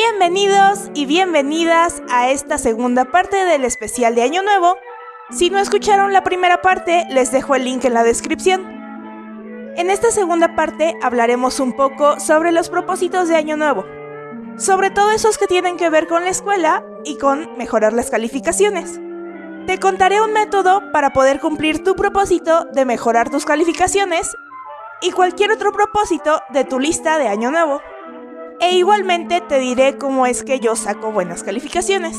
Bienvenidos y bienvenidas a esta segunda parte del especial de Año Nuevo. Si no escucharon la primera parte, les dejo el link en la descripción. En esta segunda parte hablaremos un poco sobre los propósitos de Año Nuevo, sobre todo esos que tienen que ver con la escuela y con mejorar las calificaciones. Te contaré un método para poder cumplir tu propósito de mejorar tus calificaciones y cualquier otro propósito de tu lista de Año Nuevo. E igualmente te diré cómo es que yo saco buenas calificaciones.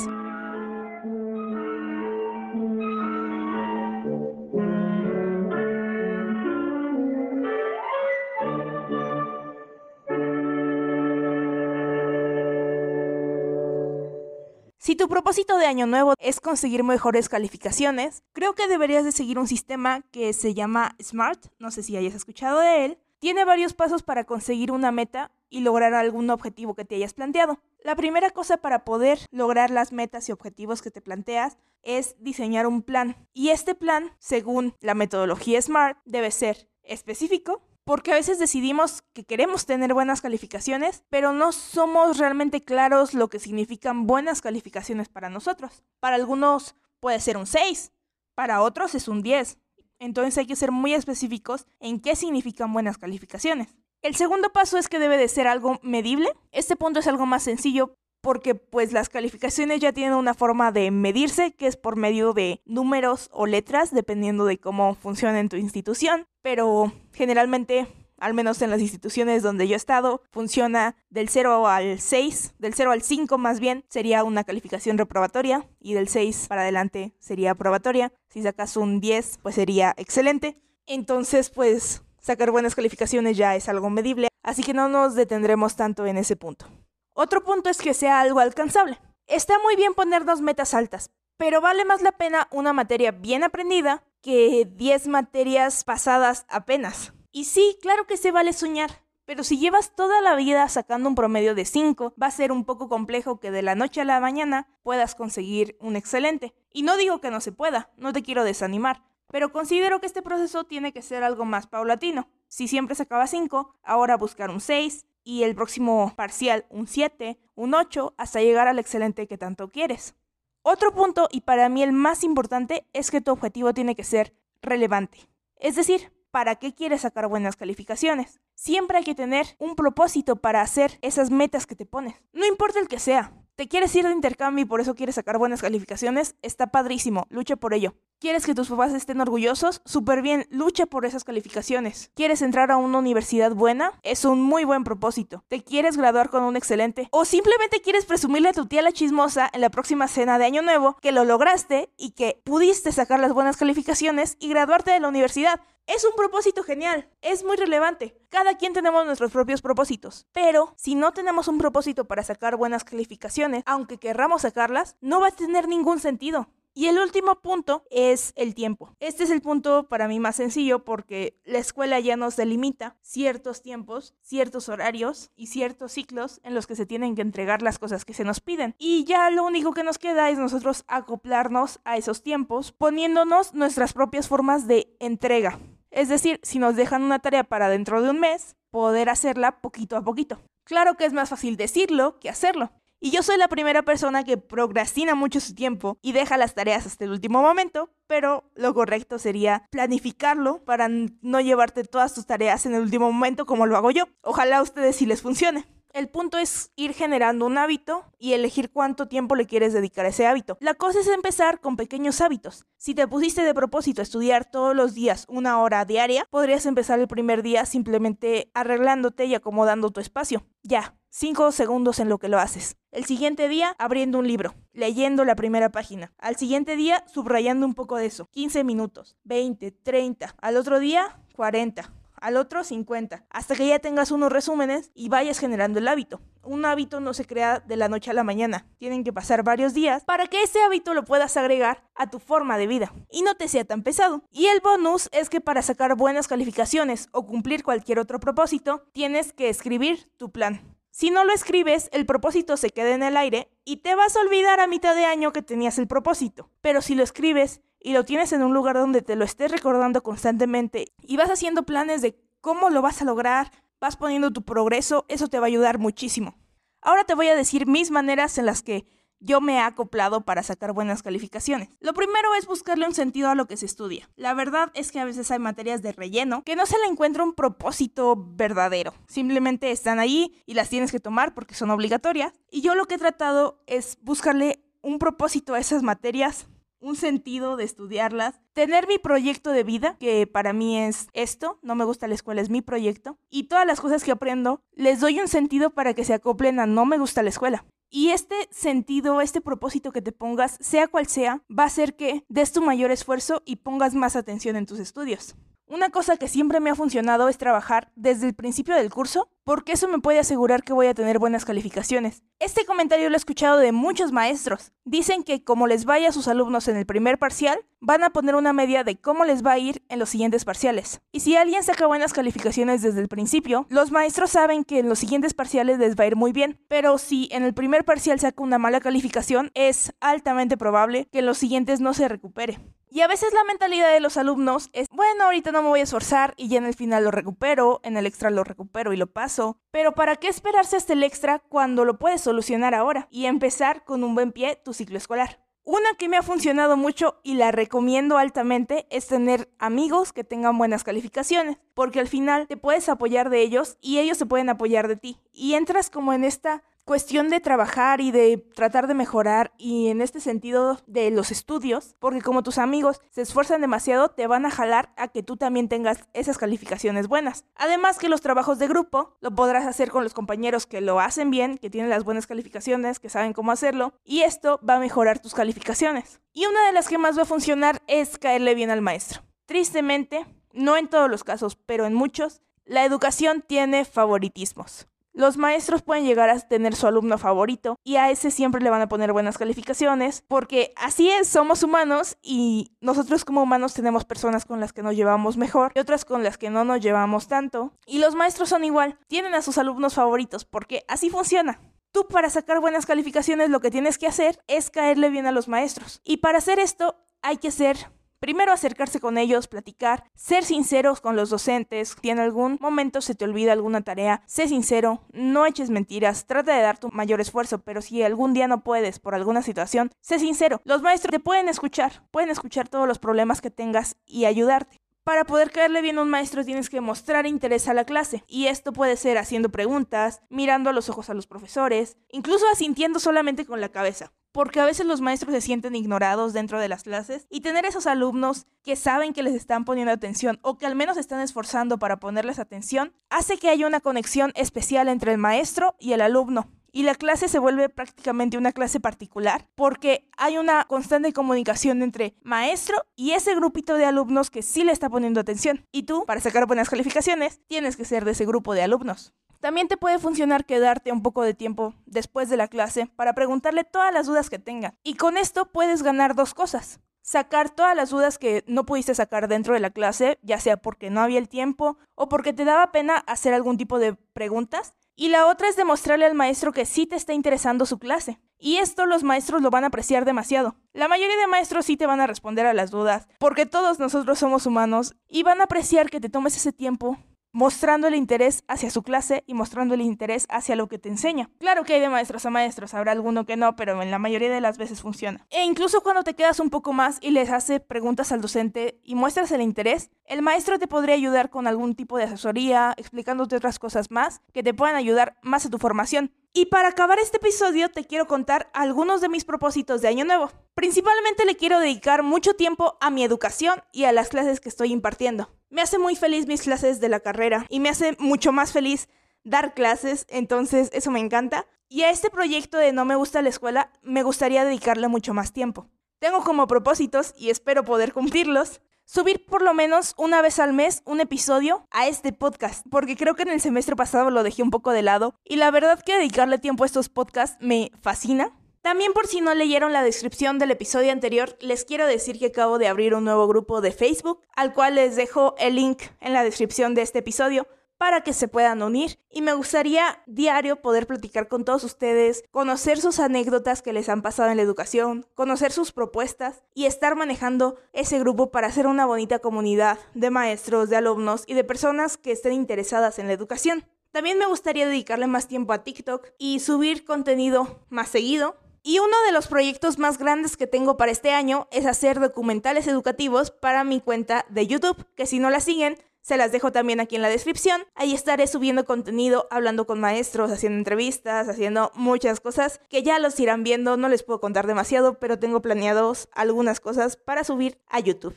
Si tu propósito de año nuevo es conseguir mejores calificaciones, creo que deberías de seguir un sistema que se llama SMART, no sé si hayas escuchado de él. Tiene varios pasos para conseguir una meta y lograr algún objetivo que te hayas planteado. La primera cosa para poder lograr las metas y objetivos que te planteas es diseñar un plan. Y este plan, según la metodología SMART, debe ser específico, porque a veces decidimos que queremos tener buenas calificaciones, pero no somos realmente claros lo que significan buenas calificaciones para nosotros. Para algunos puede ser un 6, para otros es un 10. Entonces hay que ser muy específicos en qué significan buenas calificaciones. El segundo paso es que debe de ser algo medible. Este punto es algo más sencillo porque pues las calificaciones ya tienen una forma de medirse que es por medio de números o letras dependiendo de cómo funciona en tu institución, pero generalmente al menos en las instituciones donde yo he estado, funciona del 0 al 6, del 0 al 5 más bien, sería una calificación reprobatoria y del 6 para adelante sería aprobatoria. Si sacas un 10, pues sería excelente. Entonces, pues sacar buenas calificaciones ya es algo medible, así que no nos detendremos tanto en ese punto. Otro punto es que sea algo alcanzable. Está muy bien ponernos metas altas, pero vale más la pena una materia bien aprendida que 10 materias pasadas apenas. Y sí, claro que se vale soñar, pero si llevas toda la vida sacando un promedio de 5, va a ser un poco complejo que de la noche a la mañana puedas conseguir un excelente. Y no digo que no se pueda, no te quiero desanimar, pero considero que este proceso tiene que ser algo más paulatino. Si siempre sacaba 5, ahora buscar un 6 y el próximo parcial un 7, un 8, hasta llegar al excelente que tanto quieres. Otro punto, y para mí el más importante, es que tu objetivo tiene que ser relevante. Es decir, ¿para qué quieres sacar buenas calificaciones? Siempre hay que tener un propósito para hacer esas metas que te pones. No importa el que sea. ¿Te quieres ir de intercambio y por eso quieres sacar buenas calificaciones? Está padrísimo, lucha por ello. ¿Quieres que tus papás estén orgullosos? Súper bien, lucha por esas calificaciones. ¿Quieres entrar a una universidad buena? Es un muy buen propósito. ¿Te quieres graduar con un excelente? ¿O simplemente quieres presumirle a tu tía la chismosa en la próxima cena de Año Nuevo que lo lograste y que pudiste sacar las buenas calificaciones y graduarte de la universidad? Es un propósito genial, es muy relevante. Cada quien tenemos nuestros propios propósitos, pero si no tenemos un propósito para sacar buenas calificaciones, aunque querramos sacarlas, no va a tener ningún sentido. Y el último punto es el tiempo. Este es el punto para mí más sencillo porque la escuela ya nos delimita ciertos tiempos, ciertos horarios y ciertos ciclos en los que se tienen que entregar las cosas que se nos piden. Y ya lo único que nos queda es nosotros acoplarnos a esos tiempos poniéndonos nuestras propias formas de entrega. Es decir, si nos dejan una tarea para dentro de un mes, poder hacerla poquito a poquito. Claro que es más fácil decirlo que hacerlo. Y yo soy la primera persona que procrastina mucho su tiempo y deja las tareas hasta el último momento, pero lo correcto sería planificarlo para no llevarte todas tus tareas en el último momento como lo hago yo. Ojalá a ustedes sí les funcione. El punto es ir generando un hábito y elegir cuánto tiempo le quieres dedicar a ese hábito. La cosa es empezar con pequeños hábitos. Si te pusiste de propósito estudiar todos los días una hora diaria, podrías empezar el primer día simplemente arreglándote y acomodando tu espacio. Ya, 5 segundos en lo que lo haces. El siguiente día abriendo un libro, leyendo la primera página. Al siguiente día subrayando un poco de eso. 15 minutos, 20, 30. Al otro día 40 al otro 50, hasta que ya tengas unos resúmenes y vayas generando el hábito. Un hábito no se crea de la noche a la mañana, tienen que pasar varios días para que ese hábito lo puedas agregar a tu forma de vida y no te sea tan pesado. Y el bonus es que para sacar buenas calificaciones o cumplir cualquier otro propósito, tienes que escribir tu plan. Si no lo escribes, el propósito se queda en el aire y te vas a olvidar a mitad de año que tenías el propósito. Pero si lo escribes, y lo tienes en un lugar donde te lo estés recordando constantemente y vas haciendo planes de cómo lo vas a lograr, vas poniendo tu progreso, eso te va a ayudar muchísimo. Ahora te voy a decir mis maneras en las que yo me he acoplado para sacar buenas calificaciones. Lo primero es buscarle un sentido a lo que se estudia. La verdad es que a veces hay materias de relleno que no se le encuentra un propósito verdadero. Simplemente están ahí y las tienes que tomar porque son obligatorias. Y yo lo que he tratado es buscarle un propósito a esas materias un sentido de estudiarlas, tener mi proyecto de vida, que para mí es esto, no me gusta la escuela, es mi proyecto, y todas las cosas que aprendo, les doy un sentido para que se acoplen a no me gusta la escuela. Y este sentido, este propósito que te pongas, sea cual sea, va a hacer que des tu mayor esfuerzo y pongas más atención en tus estudios. Una cosa que siempre me ha funcionado es trabajar desde el principio del curso, porque eso me puede asegurar que voy a tener buenas calificaciones. Este comentario lo he escuchado de muchos maestros. Dicen que como les vaya a sus alumnos en el primer parcial, van a poner una media de cómo les va a ir en los siguientes parciales. Y si alguien saca buenas calificaciones desde el principio, los maestros saben que en los siguientes parciales les va a ir muy bien. Pero si en el primer parcial saca una mala calificación, es altamente probable que en los siguientes no se recupere. Y a veces la mentalidad de los alumnos es, bueno, ahorita no me voy a esforzar y ya en el final lo recupero, en el extra lo recupero y lo paso. Pero ¿para qué esperarse hasta el extra cuando lo puedes solucionar ahora y empezar con un buen pie tu ciclo escolar? Una que me ha funcionado mucho y la recomiendo altamente es tener amigos que tengan buenas calificaciones, porque al final te puedes apoyar de ellos y ellos se pueden apoyar de ti. Y entras como en esta cuestión de trabajar y de tratar de mejorar y en este sentido de los estudios, porque como tus amigos se esfuerzan demasiado, te van a jalar a que tú también tengas esas calificaciones buenas. Además que los trabajos de grupo lo podrás hacer con los compañeros que lo hacen bien, que tienen las buenas calificaciones, que saben cómo hacerlo, y esto va a mejorar tus calificaciones. Y una de las que más va a funcionar es caerle bien al maestro. Tristemente, no en todos los casos, pero en muchos, la educación tiene favoritismos. Los maestros pueden llegar a tener su alumno favorito y a ese siempre le van a poner buenas calificaciones porque así es, somos humanos y nosotros como humanos tenemos personas con las que nos llevamos mejor y otras con las que no nos llevamos tanto. Y los maestros son igual, tienen a sus alumnos favoritos porque así funciona. Tú para sacar buenas calificaciones lo que tienes que hacer es caerle bien a los maestros. Y para hacer esto hay que ser Primero acercarse con ellos, platicar, ser sinceros con los docentes. Si en algún momento se te olvida alguna tarea, sé sincero, no eches mentiras, trata de dar tu mayor esfuerzo, pero si algún día no puedes por alguna situación, sé sincero. Los maestros te pueden escuchar, pueden escuchar todos los problemas que tengas y ayudarte. Para poder caerle bien a un maestro tienes que mostrar interés a la clase, y esto puede ser haciendo preguntas, mirando a los ojos a los profesores, incluso asintiendo solamente con la cabeza porque a veces los maestros se sienten ignorados dentro de las clases y tener esos alumnos que saben que les están poniendo atención o que al menos están esforzando para ponerles atención, hace que haya una conexión especial entre el maestro y el alumno. Y la clase se vuelve prácticamente una clase particular porque hay una constante comunicación entre maestro y ese grupito de alumnos que sí le está poniendo atención. Y tú, para sacar buenas calificaciones, tienes que ser de ese grupo de alumnos. También te puede funcionar quedarte un poco de tiempo después de la clase para preguntarle todas las dudas que tenga. Y con esto puedes ganar dos cosas. Sacar todas las dudas que no pudiste sacar dentro de la clase, ya sea porque no había el tiempo o porque te daba pena hacer algún tipo de preguntas. Y la otra es demostrarle al maestro que sí te está interesando su clase. Y esto los maestros lo van a apreciar demasiado. La mayoría de maestros sí te van a responder a las dudas, porque todos nosotros somos humanos, y van a apreciar que te tomes ese tiempo mostrando el interés hacia su clase y mostrando el interés hacia lo que te enseña. Claro que hay de maestros a maestros, habrá alguno que no, pero en la mayoría de las veces funciona. E incluso cuando te quedas un poco más y les hace preguntas al docente y muestras el interés, el maestro te podría ayudar con algún tipo de asesoría, explicándote otras cosas más que te puedan ayudar más a tu formación. Y para acabar este episodio te quiero contar algunos de mis propósitos de año nuevo. Principalmente le quiero dedicar mucho tiempo a mi educación y a las clases que estoy impartiendo. Me hace muy feliz mis clases de la carrera y me hace mucho más feliz dar clases, entonces eso me encanta. Y a este proyecto de No me gusta la escuela me gustaría dedicarle mucho más tiempo. Tengo como propósitos, y espero poder cumplirlos, subir por lo menos una vez al mes un episodio a este podcast, porque creo que en el semestre pasado lo dejé un poco de lado y la verdad que dedicarle tiempo a estos podcasts me fascina. También por si no leyeron la descripción del episodio anterior, les quiero decir que acabo de abrir un nuevo grupo de Facebook, al cual les dejo el link en la descripción de este episodio para que se puedan unir y me gustaría diario poder platicar con todos ustedes, conocer sus anécdotas que les han pasado en la educación, conocer sus propuestas y estar manejando ese grupo para hacer una bonita comunidad de maestros, de alumnos y de personas que estén interesadas en la educación. También me gustaría dedicarle más tiempo a TikTok y subir contenido más seguido. Y uno de los proyectos más grandes que tengo para este año es hacer documentales educativos para mi cuenta de YouTube, que si no la siguen, se las dejo también aquí en la descripción. Ahí estaré subiendo contenido, hablando con maestros, haciendo entrevistas, haciendo muchas cosas que ya los irán viendo. No les puedo contar demasiado, pero tengo planeados algunas cosas para subir a YouTube.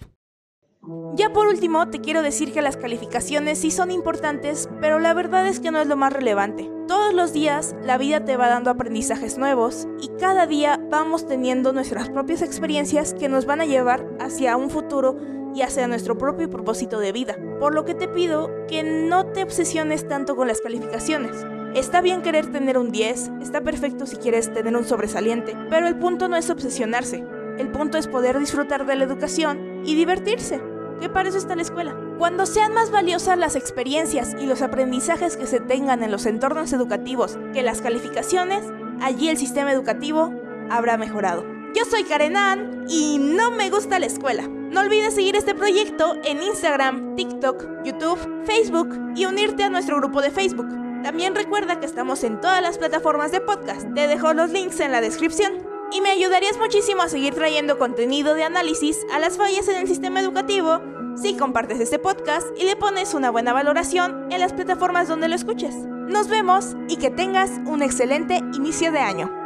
Ya por último, te quiero decir que las calificaciones sí son importantes, pero la verdad es que no es lo más relevante. Todos los días la vida te va dando aprendizajes nuevos y cada día vamos teniendo nuestras propias experiencias que nos van a llevar hacia un futuro y hacia nuestro propio propósito de vida. Por lo que te pido que no te obsesiones tanto con las calificaciones. Está bien querer tener un 10, está perfecto si quieres tener un sobresaliente, pero el punto no es obsesionarse. El punto es poder disfrutar de la educación y divertirse que para eso está la escuela. Cuando sean más valiosas las experiencias y los aprendizajes que se tengan en los entornos educativos que las calificaciones, allí el sistema educativo habrá mejorado. Yo soy Karen y no me gusta la escuela. No olvides seguir este proyecto en Instagram, TikTok, YouTube, Facebook y unirte a nuestro grupo de Facebook. También recuerda que estamos en todas las plataformas de podcast. Te dejo los links en la descripción y me ayudarías muchísimo a seguir trayendo contenido de análisis a las fallas en el sistema educativo si compartes este podcast y le pones una buena valoración en las plataformas donde lo escuches. Nos vemos y que tengas un excelente inicio de año.